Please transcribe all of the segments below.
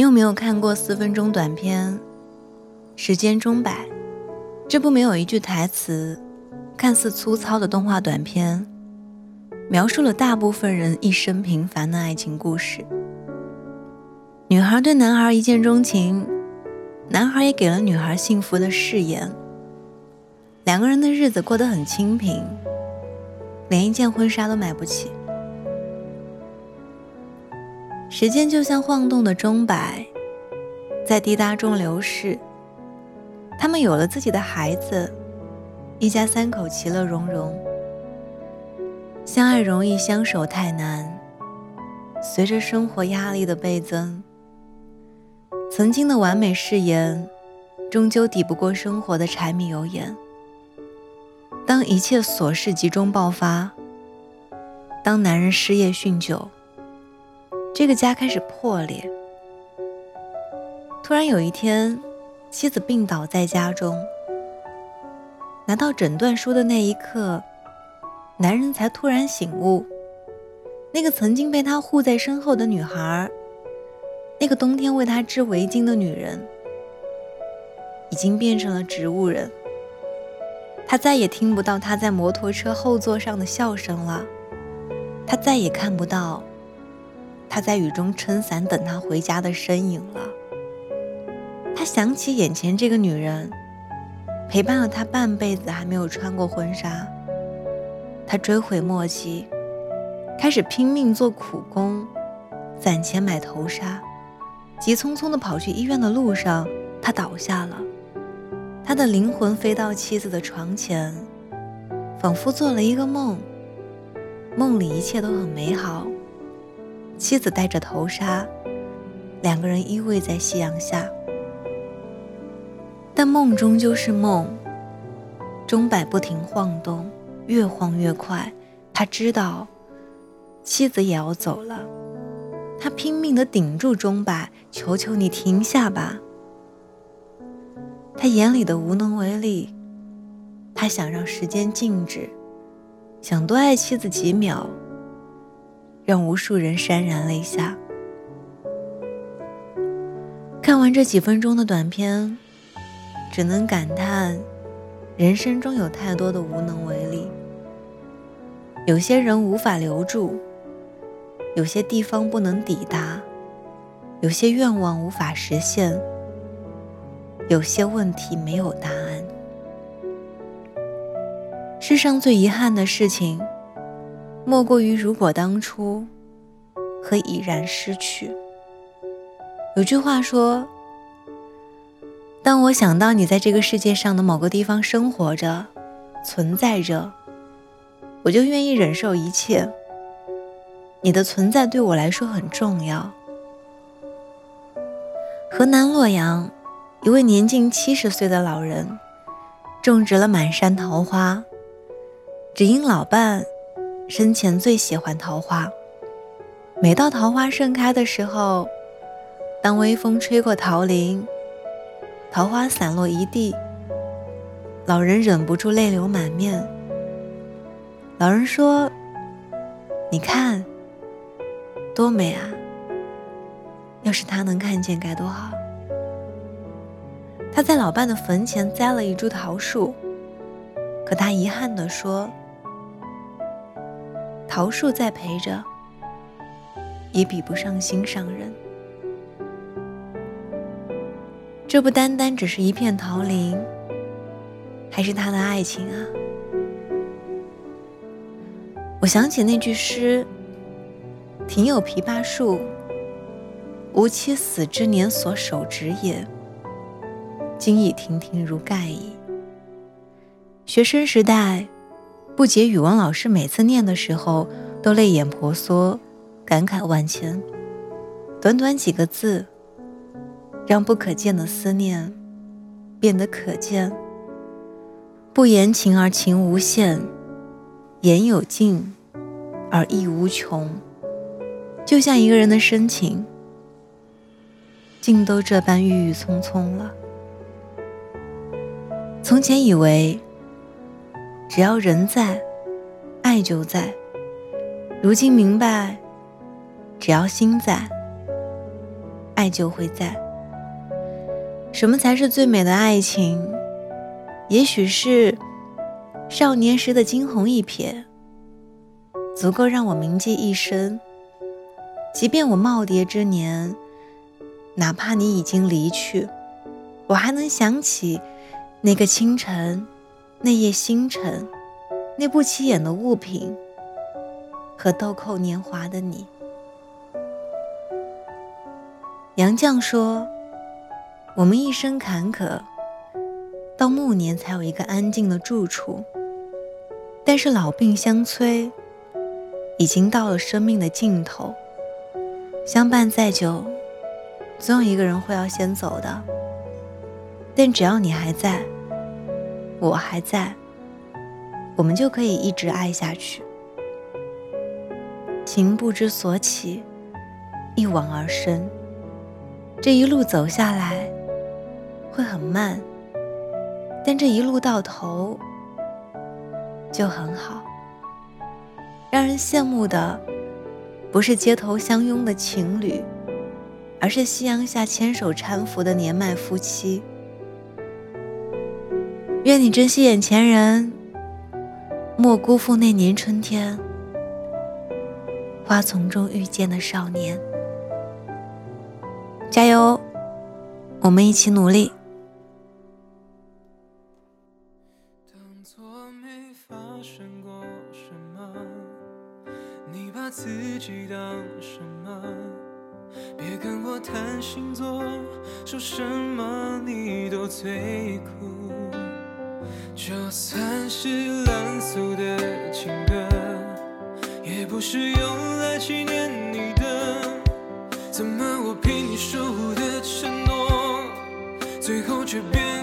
你有没有看过四分钟短片《时间钟摆》？这部没有一句台词、看似粗糙的动画短片，描述了大部分人一生平凡的爱情故事。女孩对男孩一见钟情，男孩也给了女孩幸福的誓言。两个人的日子过得很清贫，连一件婚纱都买不起。时间就像晃动的钟摆，在滴答中流逝。他们有了自己的孩子，一家三口其乐融融。相爱容易，相守太难。随着生活压力的倍增，曾经的完美誓言，终究抵不过生活的柴米油盐。当一切琐事集中爆发，当男人失业酗酒。这个家开始破裂。突然有一天，妻子病倒在家中。拿到诊断书的那一刻，男人才突然醒悟：那个曾经被他护在身后的女孩，那个冬天为他织围巾的女人，已经变成了植物人。他再也听不到他在摩托车后座上的笑声了，他再也看不到。他在雨中撑伞等他回家的身影了。他想起眼前这个女人，陪伴了他半辈子，还没有穿过婚纱。他追悔莫及，开始拼命做苦工，攒钱买头纱。急匆匆地跑去医院的路上，他倒下了。他的灵魂飞到妻子的床前，仿佛做了一个梦，梦里一切都很美好。妻子戴着头纱，两个人依偎在夕阳下。但梦终究是梦，钟摆不停晃动，越晃越快。他知道，妻子也要走了。他拼命地顶住钟摆，求求你停下吧。他眼里的无能为力，他想让时间静止，想多爱妻子几秒。让无数人潸然泪下。看完这几分钟的短片，只能感叹人生中有太多的无能为力。有些人无法留住，有些地方不能抵达，有些愿望无法实现，有些问题没有答案。世上最遗憾的事情。莫过于如果当初和已然失去。有句话说：“当我想到你在这个世界上的某个地方生活着、存在着，我就愿意忍受一切。你的存在对我来说很重要。”河南洛阳，一位年近七十岁的老人，种植了满山桃花，只因老伴。生前最喜欢桃花，每到桃花盛开的时候，当微风吹过桃林，桃花散落一地，老人忍不住泪流满面。老人说：“你看，多美啊！要是他能看见该多好。”他在老伴的坟前栽了一株桃树，可他遗憾地说。桃树再陪着，也比不上心上人。这不单单只是一片桃林，还是他的爱情啊！我想起那句诗：“庭有枇杷树，吾妻死之年所手植也。今已亭亭如盖矣。”学生时代。不解语文老师每次念的时候都泪眼婆娑，感慨万千。短短几个字，让不可见的思念变得可见。不言情而情无限，言有尽而意无穷。就像一个人的深情，竟都这般郁郁葱葱了。从前以为。只要人在，爱就在。如今明白，只要心在，爱就会在。什么才是最美的爱情？也许是少年时的惊鸿一瞥，足够让我铭记一生。即便我耄耋之年，哪怕你已经离去，我还能想起那个清晨，那夜星辰，那不起眼的物品和豆蔻年华的你。杨绛说：“我们一生坎坷，到暮年才有一个安静的住处。但是老病相催，已经到了生命的尽头。相伴再久，总有一个人会要先走的。但只要你还在，我还在，我们就可以一直爱下去。情不知所起，一往而深。”这一路走下来会很慢，但这一路到头就很好。让人羡慕的不是街头相拥的情侣，而是夕阳下牵手搀扶的年迈夫妻。愿你珍惜眼前人，莫辜负那年春天花丛中遇见的少年。加油，我们一起努力。当作没发生过什么，你把自己当什么？别跟我谈星座，说什么你都最酷。就算是烂俗的情歌，也不是用来纪念你的。怎么我凭你守护的承诺，最后却变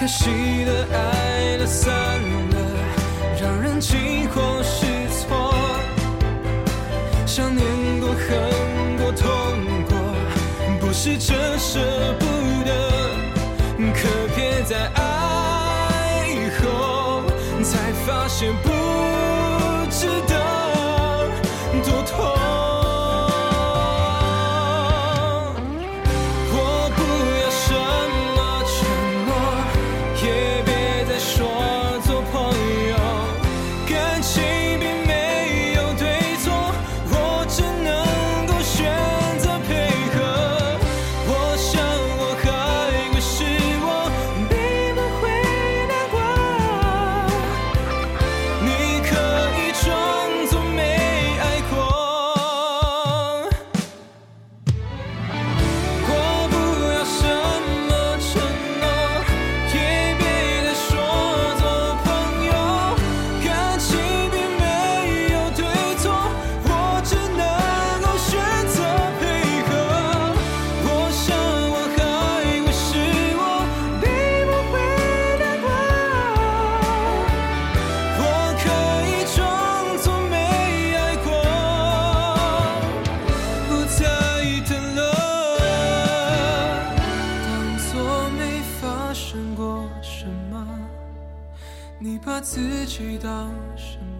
可惜的爱了散了，让人惊慌失措。想念过、恨过、痛过，不是这舍不得。可别在爱以后才发现不值得，自己当什么？